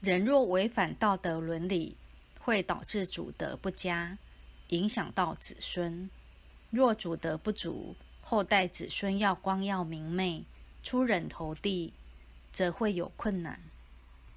人若违反道德伦理，会导致主德不佳，影响到子孙，若主德不足，后代子孙要光耀明媚，出人头地，则会有困难。